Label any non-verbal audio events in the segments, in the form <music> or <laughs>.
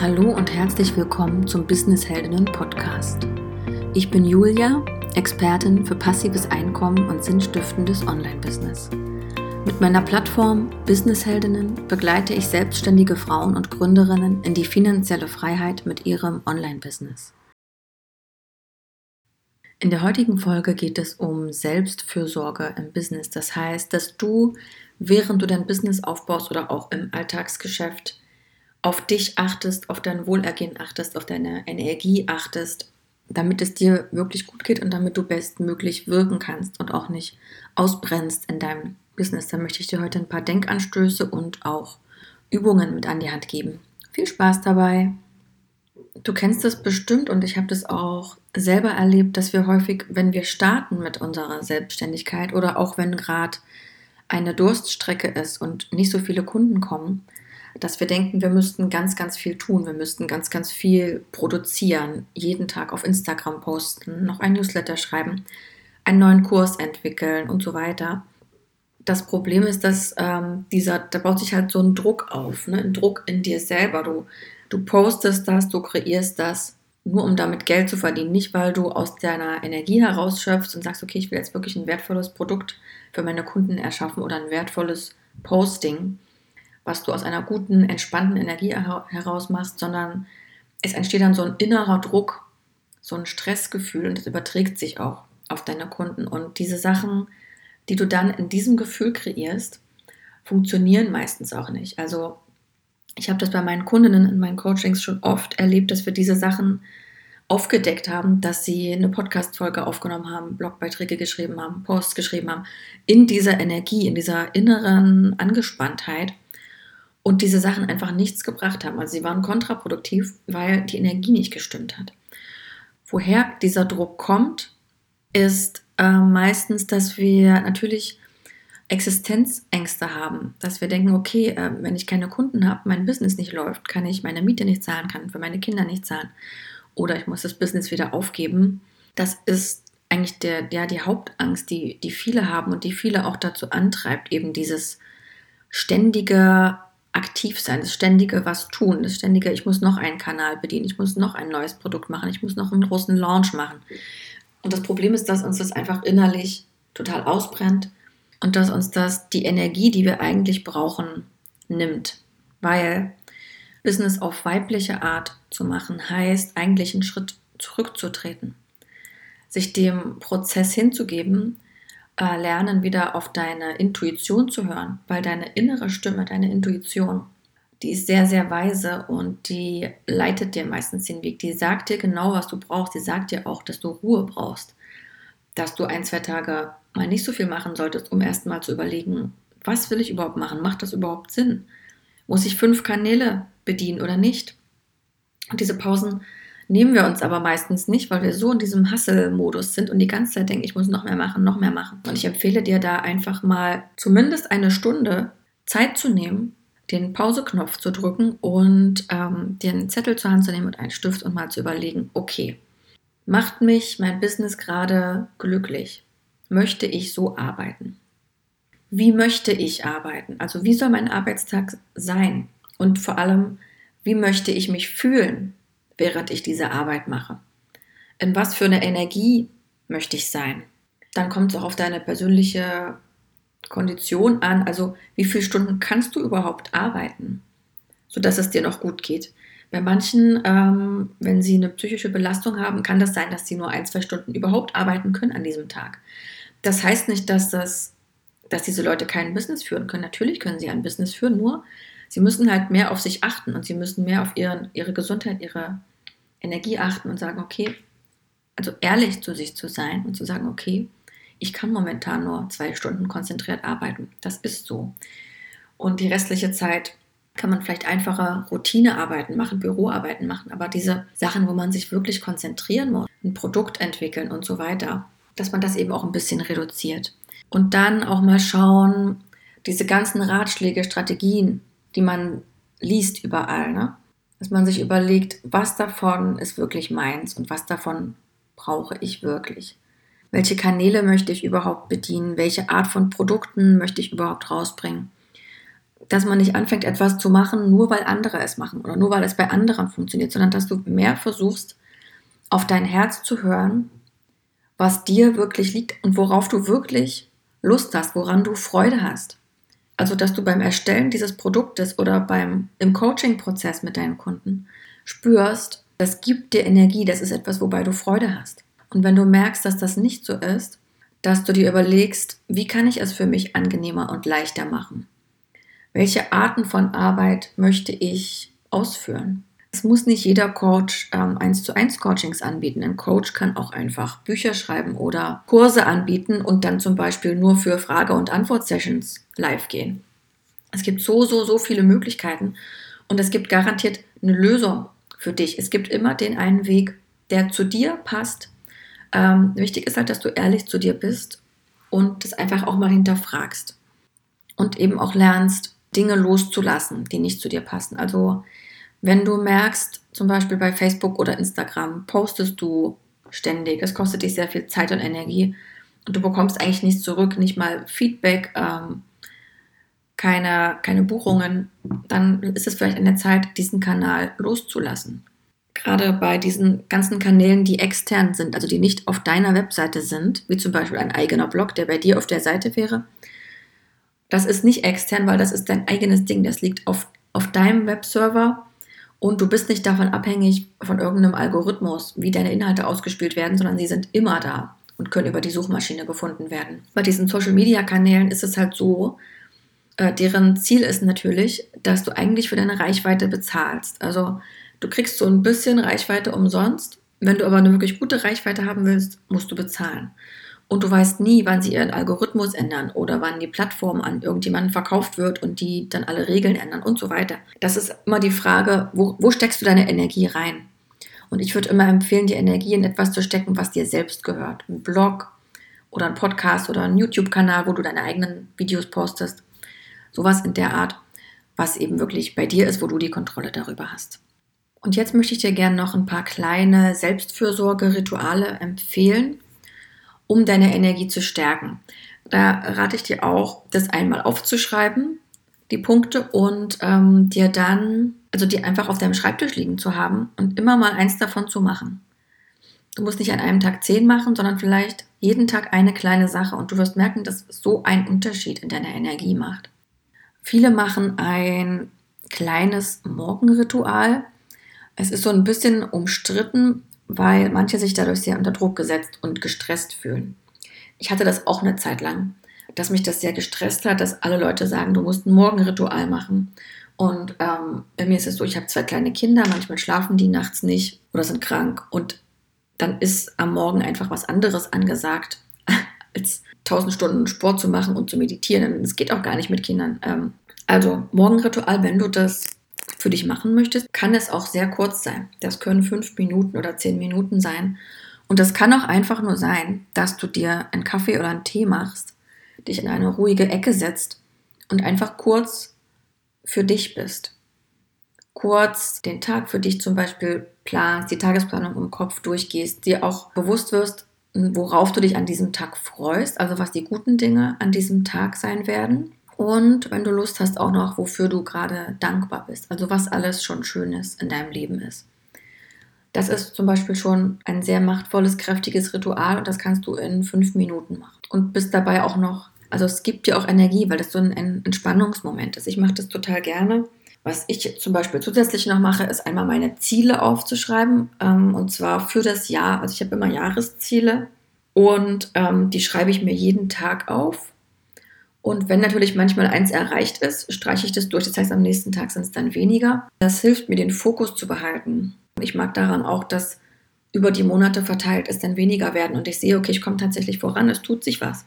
Hallo und herzlich willkommen zum Business Heldinnen Podcast. Ich bin Julia, Expertin für passives Einkommen und sinnstiftendes Online-Business. Mit meiner Plattform Business Heldinnen begleite ich selbstständige Frauen und Gründerinnen in die finanzielle Freiheit mit ihrem Online-Business. In der heutigen Folge geht es um Selbstfürsorge im Business. Das heißt, dass du, während du dein Business aufbaust oder auch im Alltagsgeschäft, auf dich achtest, auf dein Wohlergehen achtest, auf deine Energie achtest, damit es dir wirklich gut geht und damit du bestmöglich wirken kannst und auch nicht ausbrennst in deinem Business. Da möchte ich dir heute ein paar Denkanstöße und auch Übungen mit an die Hand geben. Viel Spaß dabei. Du kennst das bestimmt und ich habe das auch selber erlebt, dass wir häufig, wenn wir starten mit unserer Selbstständigkeit oder auch wenn gerade eine Durststrecke ist und nicht so viele Kunden kommen, dass wir denken, wir müssten ganz, ganz viel tun, wir müssten ganz, ganz viel produzieren, jeden Tag auf Instagram posten, noch ein Newsletter schreiben, einen neuen Kurs entwickeln und so weiter. Das Problem ist, dass ähm, dieser, da baut sich halt so ein Druck auf, ne? ein Druck in dir selber. Du, du postest das, du kreierst das, nur um damit Geld zu verdienen. Nicht, weil du aus deiner Energie herausschöpfst und sagst, okay, ich will jetzt wirklich ein wertvolles Produkt für meine Kunden erschaffen oder ein wertvolles Posting, was du aus einer guten, entspannten Energie heraus machst, sondern es entsteht dann so ein innerer Druck, so ein Stressgefühl und das überträgt sich auch auf deine Kunden. Und diese Sachen, die du dann in diesem Gefühl kreierst, funktionieren meistens auch nicht. Also ich habe das bei meinen Kundinnen in meinen Coachings schon oft erlebt, dass wir diese Sachen aufgedeckt haben, dass sie eine Podcast-Folge aufgenommen haben, Blogbeiträge geschrieben haben, Posts geschrieben haben, in dieser Energie, in dieser inneren Angespanntheit und diese Sachen einfach nichts gebracht haben. Also sie waren kontraproduktiv, weil die Energie nicht gestimmt hat. Woher dieser Druck kommt, ist äh, meistens, dass wir natürlich Existenzängste haben, dass wir denken, okay, äh, wenn ich keine Kunden habe, mein Business nicht läuft, kann ich meine Miete nicht zahlen, kann für meine Kinder nicht zahlen oder ich muss das Business wieder aufgeben. Das ist eigentlich der, ja, die Hauptangst, die, die viele haben und die viele auch dazu antreibt, eben dieses ständige aktiv sein, das ständige was tun, das ständige, ich muss noch einen Kanal bedienen, ich muss noch ein neues Produkt machen, ich muss noch einen großen Launch machen. Und das Problem ist, dass uns das einfach innerlich total ausbrennt und dass uns das die Energie, die wir eigentlich brauchen, nimmt. Weil Business auf weibliche Art zu machen, heißt eigentlich einen Schritt zurückzutreten, sich dem Prozess hinzugeben, äh, lernen, wieder auf deine Intuition zu hören, weil deine innere Stimme, deine Intuition, die ist sehr, sehr weise und die leitet dir meistens den Weg. Die sagt dir genau, was du brauchst. Die sagt dir auch, dass du Ruhe brauchst, dass du ein, zwei Tage mal nicht so viel machen solltest, um erst mal zu überlegen, was will ich überhaupt machen? Macht das überhaupt Sinn? Muss ich fünf Kanäle bedienen oder nicht? Und diese Pausen nehmen wir uns aber meistens nicht, weil wir so in diesem Hustle-Modus sind und die ganze Zeit denken, ich muss noch mehr machen, noch mehr machen. Und ich empfehle dir da einfach mal zumindest eine Stunde Zeit zu nehmen, den Pause-Knopf zu drücken und ähm, dir Zettel zur Hand zu nehmen und einen Stift und mal zu überlegen, okay, macht mich mein Business gerade glücklich? Möchte ich so arbeiten? Wie möchte ich arbeiten? Also wie soll mein Arbeitstag sein? Und vor allem, wie möchte ich mich fühlen? Während ich diese Arbeit mache? In was für eine Energie möchte ich sein? Dann kommt es auch auf deine persönliche Kondition an. Also wie viele Stunden kannst du überhaupt arbeiten, sodass es dir noch gut geht? Bei manchen, ähm, wenn sie eine psychische Belastung haben, kann das sein, dass sie nur ein, zwei Stunden überhaupt arbeiten können an diesem Tag. Das heißt nicht, dass, das, dass diese Leute kein Business führen können. Natürlich können sie ein Business führen, nur sie müssen halt mehr auf sich achten und sie müssen mehr auf ihren, ihre Gesundheit, ihre Energie achten und sagen, okay, also ehrlich zu sich zu sein und zu sagen, okay, ich kann momentan nur zwei Stunden konzentriert arbeiten. Das ist so. Und die restliche Zeit kann man vielleicht einfache Routinearbeiten machen, Büroarbeiten machen, aber diese Sachen, wo man sich wirklich konzentrieren muss, ein Produkt entwickeln und so weiter, dass man das eben auch ein bisschen reduziert. Und dann auch mal schauen, diese ganzen Ratschläge, Strategien, die man liest überall, ne? Dass man sich überlegt, was davon ist wirklich meins und was davon brauche ich wirklich. Welche Kanäle möchte ich überhaupt bedienen? Welche Art von Produkten möchte ich überhaupt rausbringen? dass man nicht anfängt, etwas zu machen, nur weil andere es machen oder nur weil es bei anderen funktioniert, sondern dass du mehr versuchst, auf dein Herz zu hören, was dir wirklich liegt und worauf du wirklich Lust hast, woran du Freude hast. Also, dass du beim Erstellen dieses Produktes oder beim, im Coaching-Prozess mit deinen Kunden spürst, das gibt dir Energie, das ist etwas, wobei du Freude hast. Und wenn du merkst, dass das nicht so ist, dass du dir überlegst, wie kann ich es für mich angenehmer und leichter machen? Welche Arten von Arbeit möchte ich ausführen? Es muss nicht jeder Coach ähm, 1 zu 1 Coachings anbieten. Ein Coach kann auch einfach Bücher schreiben oder Kurse anbieten und dann zum Beispiel nur für Frage- und Antwort-Sessions live gehen. Es gibt so, so, so viele Möglichkeiten und es gibt garantiert eine Lösung für dich. Es gibt immer den einen Weg, der zu dir passt. Ähm, wichtig ist halt, dass du ehrlich zu dir bist und das einfach auch mal hinterfragst und eben auch lernst, Dinge loszulassen, die nicht zu dir passen. Also wenn du merkst, zum Beispiel bei Facebook oder Instagram, postest du ständig, es kostet dich sehr viel Zeit und Energie und du bekommst eigentlich nichts zurück, nicht mal Feedback, ähm, keine, keine Buchungen, dann ist es vielleicht an der Zeit, diesen Kanal loszulassen. Gerade bei diesen ganzen Kanälen, die extern sind, also die nicht auf deiner Webseite sind, wie zum Beispiel ein eigener Blog, der bei dir auf der Seite wäre, das ist nicht extern, weil das ist dein eigenes Ding. Das liegt auf, auf deinem Webserver und du bist nicht davon abhängig von irgendeinem Algorithmus, wie deine Inhalte ausgespielt werden, sondern sie sind immer da und können über die Suchmaschine gefunden werden. Bei diesen Social-Media-Kanälen ist es halt so, äh, deren Ziel ist natürlich, dass du eigentlich für deine Reichweite bezahlst. Also du kriegst so ein bisschen Reichweite umsonst. Wenn du aber eine wirklich gute Reichweite haben willst, musst du bezahlen und du weißt nie, wann sie ihren Algorithmus ändern oder wann die Plattform an irgendjemanden verkauft wird und die dann alle Regeln ändern und so weiter. Das ist immer die Frage, wo, wo steckst du deine Energie rein? Und ich würde immer empfehlen, die Energie in etwas zu stecken, was dir selbst gehört. Ein Blog oder ein Podcast oder ein YouTube-Kanal, wo du deine eigenen Videos postest. Sowas in der Art, was eben wirklich bei dir ist, wo du die Kontrolle darüber hast. Und jetzt möchte ich dir gerne noch ein paar kleine Selbstfürsorge-Rituale empfehlen, um deine Energie zu stärken. Da rate ich dir auch, das einmal aufzuschreiben, die Punkte, und ähm, dir dann, also die einfach auf deinem Schreibtisch liegen zu haben und immer mal eins davon zu machen. Du musst nicht an einem Tag zehn machen, sondern vielleicht jeden Tag eine kleine Sache und du wirst merken, dass so ein Unterschied in deiner Energie macht. Viele machen ein kleines Morgenritual. Es ist so ein bisschen umstritten, weil manche sich dadurch sehr unter Druck gesetzt und gestresst fühlen. Ich hatte das auch eine Zeit lang, dass mich das sehr gestresst hat, dass alle Leute sagen, du musst ein Morgenritual machen. Und ähm, bei mir ist es so, ich habe zwei kleine Kinder, manchmal schlafen die nachts nicht oder sind krank. Und dann ist am Morgen einfach was anderes angesagt, <laughs> als tausend Stunden Sport zu machen und zu meditieren. Es geht auch gar nicht mit Kindern. Ähm, also Morgenritual, wenn du das für dich machen möchtest, kann es auch sehr kurz sein. Das können fünf Minuten oder zehn Minuten sein. Und das kann auch einfach nur sein, dass du dir einen Kaffee oder einen Tee machst, dich in eine ruhige Ecke setzt und einfach kurz für dich bist. Kurz den Tag für dich zum Beispiel planst, die Tagesplanung im Kopf durchgehst, dir auch bewusst wirst, worauf du dich an diesem Tag freust, also was die guten Dinge an diesem Tag sein werden und wenn du Lust hast, auch noch, wofür du gerade dankbar bist. Also was alles schon Schönes in deinem Leben ist. Das ist zum Beispiel schon ein sehr machtvolles, kräftiges Ritual und das kannst du in fünf Minuten machen. Und bist dabei auch noch, also es gibt dir auch Energie, weil das so ein Entspannungsmoment ist. Ich mache das total gerne. Was ich zum Beispiel zusätzlich noch mache, ist einmal meine Ziele aufzuschreiben. Ähm, und zwar für das Jahr. Also ich habe immer Jahresziele und ähm, die schreibe ich mir jeden Tag auf. Und wenn natürlich manchmal eins erreicht ist, streiche ich das durch. Das heißt, am nächsten Tag sind es dann weniger. Das hilft mir, den Fokus zu behalten. Ich mag daran auch, dass über die Monate verteilt es dann weniger werden und ich sehe, okay, ich komme tatsächlich voran, es tut sich was.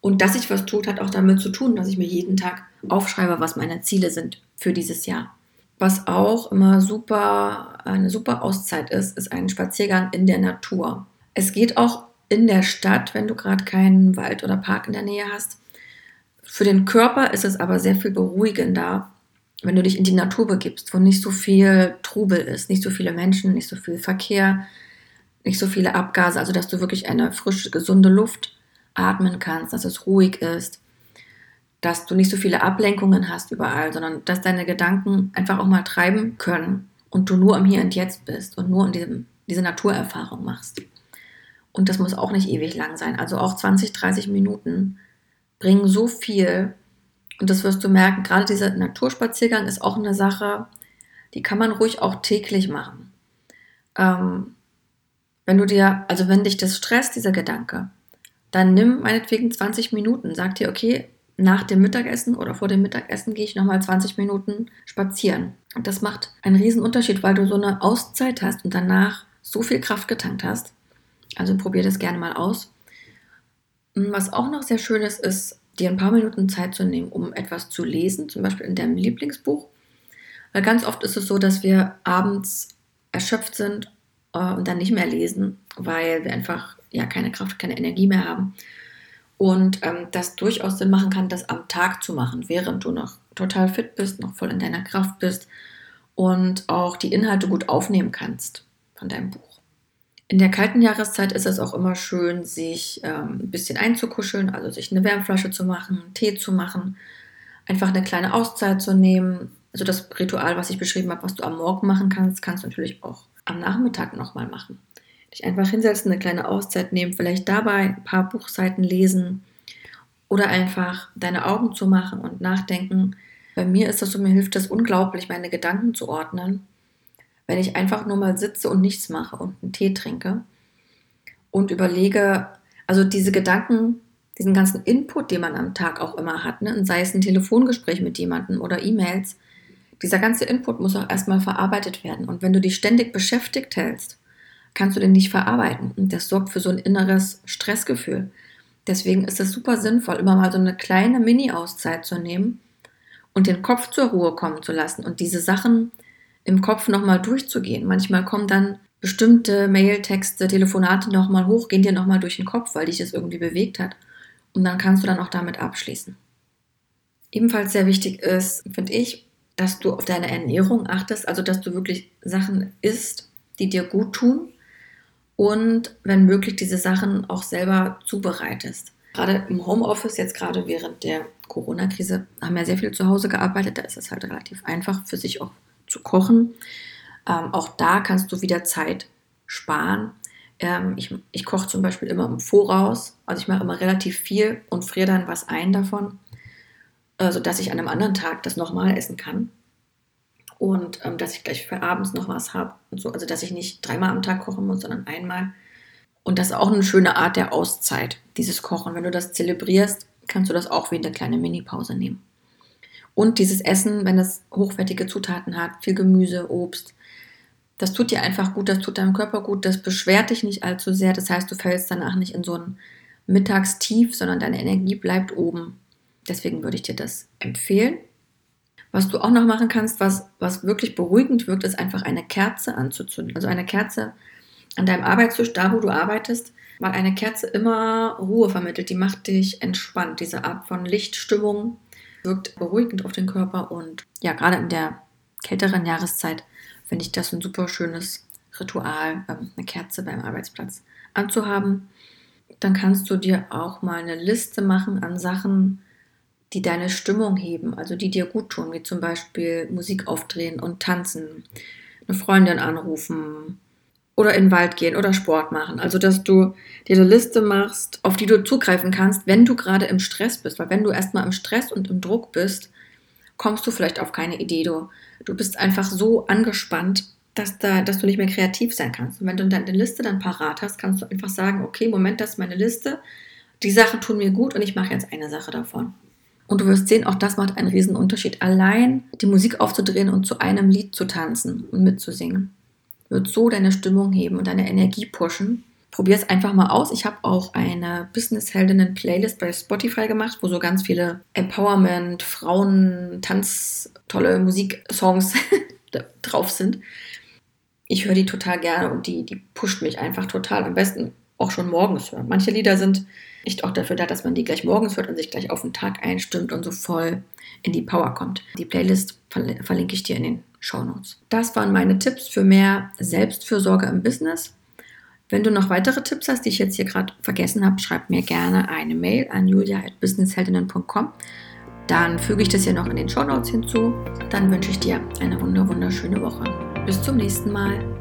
Und dass sich was tut, hat auch damit zu tun, dass ich mir jeden Tag aufschreibe, was meine Ziele sind für dieses Jahr. Was auch immer super, eine super Auszeit ist, ist ein Spaziergang in der Natur. Es geht auch in der Stadt, wenn du gerade keinen Wald oder Park in der Nähe hast. Für den Körper ist es aber sehr viel beruhigender, wenn du dich in die Natur begibst, wo nicht so viel Trubel ist, nicht so viele Menschen, nicht so viel Verkehr, nicht so viele Abgase, also dass du wirklich eine frische, gesunde Luft atmen kannst, dass es ruhig ist. dass du nicht so viele Ablenkungen hast überall, sondern dass deine Gedanken einfach auch mal treiben können und du nur im Hier und Jetzt bist und nur in diesem, diese Naturerfahrung machst. Und das muss auch nicht ewig lang sein. Also auch 20, 30 Minuten bringen so viel. Und das wirst du merken, gerade dieser Naturspaziergang ist auch eine Sache, die kann man ruhig auch täglich machen. Ähm, wenn du dir, also wenn dich das stresst, dieser Gedanke, dann nimm meinetwegen 20 Minuten. Sag dir, okay, nach dem Mittagessen oder vor dem Mittagessen gehe ich nochmal 20 Minuten spazieren. Und das macht einen riesen Unterschied, weil du so eine Auszeit hast und danach so viel Kraft getankt hast. Also probier das gerne mal aus. Was auch noch sehr schön ist, ist, dir ein paar Minuten Zeit zu nehmen, um etwas zu lesen, zum Beispiel in deinem Lieblingsbuch. Weil ganz oft ist es so, dass wir abends erschöpft sind äh, und dann nicht mehr lesen, weil wir einfach ja keine Kraft, keine Energie mehr haben. Und ähm, das durchaus Sinn machen kann, das am Tag zu machen, während du noch total fit bist, noch voll in deiner Kraft bist und auch die Inhalte gut aufnehmen kannst von deinem Buch. In der kalten Jahreszeit ist es auch immer schön, sich ähm, ein bisschen einzukuscheln, also sich eine Wärmflasche zu machen, Tee zu machen, einfach eine kleine Auszeit zu nehmen. Also das Ritual, was ich beschrieben habe, was du am Morgen machen kannst, kannst du natürlich auch am Nachmittag nochmal machen dich einfach hinsetzen, eine kleine Auszeit nehmen, vielleicht dabei ein paar Buchseiten lesen oder einfach deine Augen zu machen und nachdenken. Bei mir ist das so, mir hilft das unglaublich, meine Gedanken zu ordnen, wenn ich einfach nur mal sitze und nichts mache und einen Tee trinke und überlege, also diese Gedanken, diesen ganzen Input, den man am Tag auch immer hat, ne, sei es ein Telefongespräch mit jemandem oder E-Mails, dieser ganze Input muss auch erstmal verarbeitet werden. Und wenn du dich ständig beschäftigt hältst, kannst du den nicht verarbeiten. Und das sorgt für so ein inneres Stressgefühl. Deswegen ist es super sinnvoll, immer mal so eine kleine Mini-Auszeit zu nehmen und den Kopf zur Ruhe kommen zu lassen und diese Sachen im Kopf nochmal durchzugehen. Manchmal kommen dann bestimmte Mailtexte, Telefonate nochmal hoch, gehen dir nochmal durch den Kopf, weil dich das irgendwie bewegt hat. Und dann kannst du dann auch damit abschließen. Ebenfalls sehr wichtig ist, finde ich, dass du auf deine Ernährung achtest, also dass du wirklich Sachen isst, die dir gut tun und wenn möglich diese Sachen auch selber zubereitest. Gerade im Homeoffice, jetzt gerade während der Corona-Krise, haben wir sehr viel zu Hause gearbeitet. Da ist es halt relativ einfach für sich auch zu kochen. Ähm, auch da kannst du wieder Zeit sparen. Ähm, ich, ich koche zum Beispiel immer im Voraus. Also ich mache immer relativ viel und friere dann was ein davon, äh, sodass ich an einem anderen Tag das nochmal essen kann und ähm, dass ich gleich für abends noch was habe so. Also dass ich nicht dreimal am Tag kochen muss, sondern einmal. Und das ist auch eine schöne Art der Auszeit, dieses Kochen. Wenn du das zelebrierst, kannst du das auch wie eine kleine Mini-Pause nehmen. Und dieses Essen, wenn es hochwertige Zutaten hat, viel Gemüse, Obst, das tut dir einfach gut, das tut deinem Körper gut, das beschwert dich nicht allzu sehr. Das heißt, du fällst danach nicht in so ein Mittagstief, sondern deine Energie bleibt oben. Deswegen würde ich dir das empfehlen. Was du auch noch machen kannst, was, was wirklich beruhigend wirkt, ist einfach eine Kerze anzuzünden. Also eine Kerze an deinem Arbeitstisch, da wo du arbeitest, weil eine Kerze immer Ruhe vermittelt. Die macht dich entspannt. Diese Art von Lichtstimmung wirkt beruhigend auf den Körper. Und ja, gerade in der kälteren Jahreszeit finde ich das ein super schönes Ritual, ähm, eine Kerze beim Arbeitsplatz anzuhaben. Dann kannst du dir auch mal eine Liste machen an Sachen, die deine Stimmung heben, also die dir gut tun, wie zum Beispiel Musik aufdrehen und tanzen, eine Freundin anrufen oder in den Wald gehen oder Sport machen. Also, dass du dir eine Liste machst, auf die du zugreifen kannst, wenn du gerade im Stress bist. Weil wenn du erstmal im Stress und im Druck bist, kommst du vielleicht auf keine Idee. Du, du bist einfach so angespannt, dass, da, dass du nicht mehr kreativ sein kannst. Und wenn du deine Liste dann parat hast, kannst du einfach sagen, okay, Moment, das ist meine Liste. Die Sachen tun mir gut und ich mache jetzt eine Sache davon. Und du wirst sehen, auch das macht einen riesen Unterschied. Allein die Musik aufzudrehen und zu einem Lied zu tanzen und mitzusingen, wird so deine Stimmung heben und deine Energie pushen. Probier es einfach mal aus. Ich habe auch eine Business-Heldinnen-Playlist bei Spotify gemacht, wo so ganz viele Empowerment, Frauen, Tanz, tolle Musiksongs <laughs> drauf sind. Ich höre die total gerne und die, die pusht mich einfach total. Am besten auch schon morgens hören. Manche Lieder sind nicht auch dafür da, dass man die gleich morgens hört und sich gleich auf den Tag einstimmt und so voll in die Power kommt. Die Playlist verlinke ich dir in den Show Notes. Das waren meine Tipps für mehr Selbstfürsorge im Business. Wenn du noch weitere Tipps hast, die ich jetzt hier gerade vergessen habe, schreib mir gerne eine Mail an julia.businessheldinnen.com dann füge ich das hier noch in den Show Notes hinzu. Dann wünsche ich dir eine wunderschöne Woche. Bis zum nächsten Mal.